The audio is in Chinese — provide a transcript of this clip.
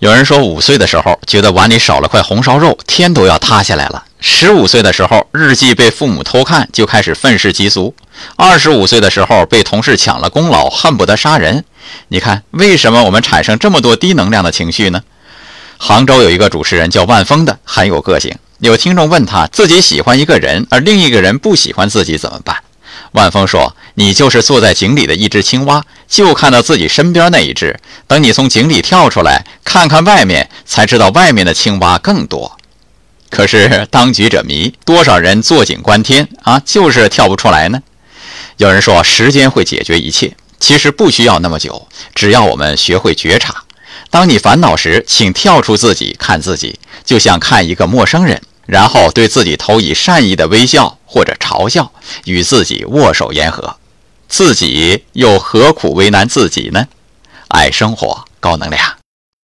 有人说，五岁的时候觉得碗里少了块红烧肉，天都要塌下来了；十五岁的时候，日记被父母偷看，就开始愤世嫉俗；二十五岁的时候，被同事抢了功劳，恨不得杀人。你看，为什么我们产生这么多低能量的情绪呢？杭州有一个主持人叫万峰的，很有个性。有听众问他，自己喜欢一个人，而另一个人不喜欢自己怎么办？万峰说：“你就是坐在井里的一只青蛙，就看到自己身边那一只。等你从井里跳出来，看看外面，才知道外面的青蛙更多。可是当局者迷，多少人坐井观天啊，就是跳不出来呢？有人说时间会解决一切，其实不需要那么久，只要我们学会觉察。当你烦恼时，请跳出自己看自己，就像看一个陌生人。”然后对自己投以善意的微笑或者嘲笑，与自己握手言和，自己又何苦为难自己呢？爱生活，高能量。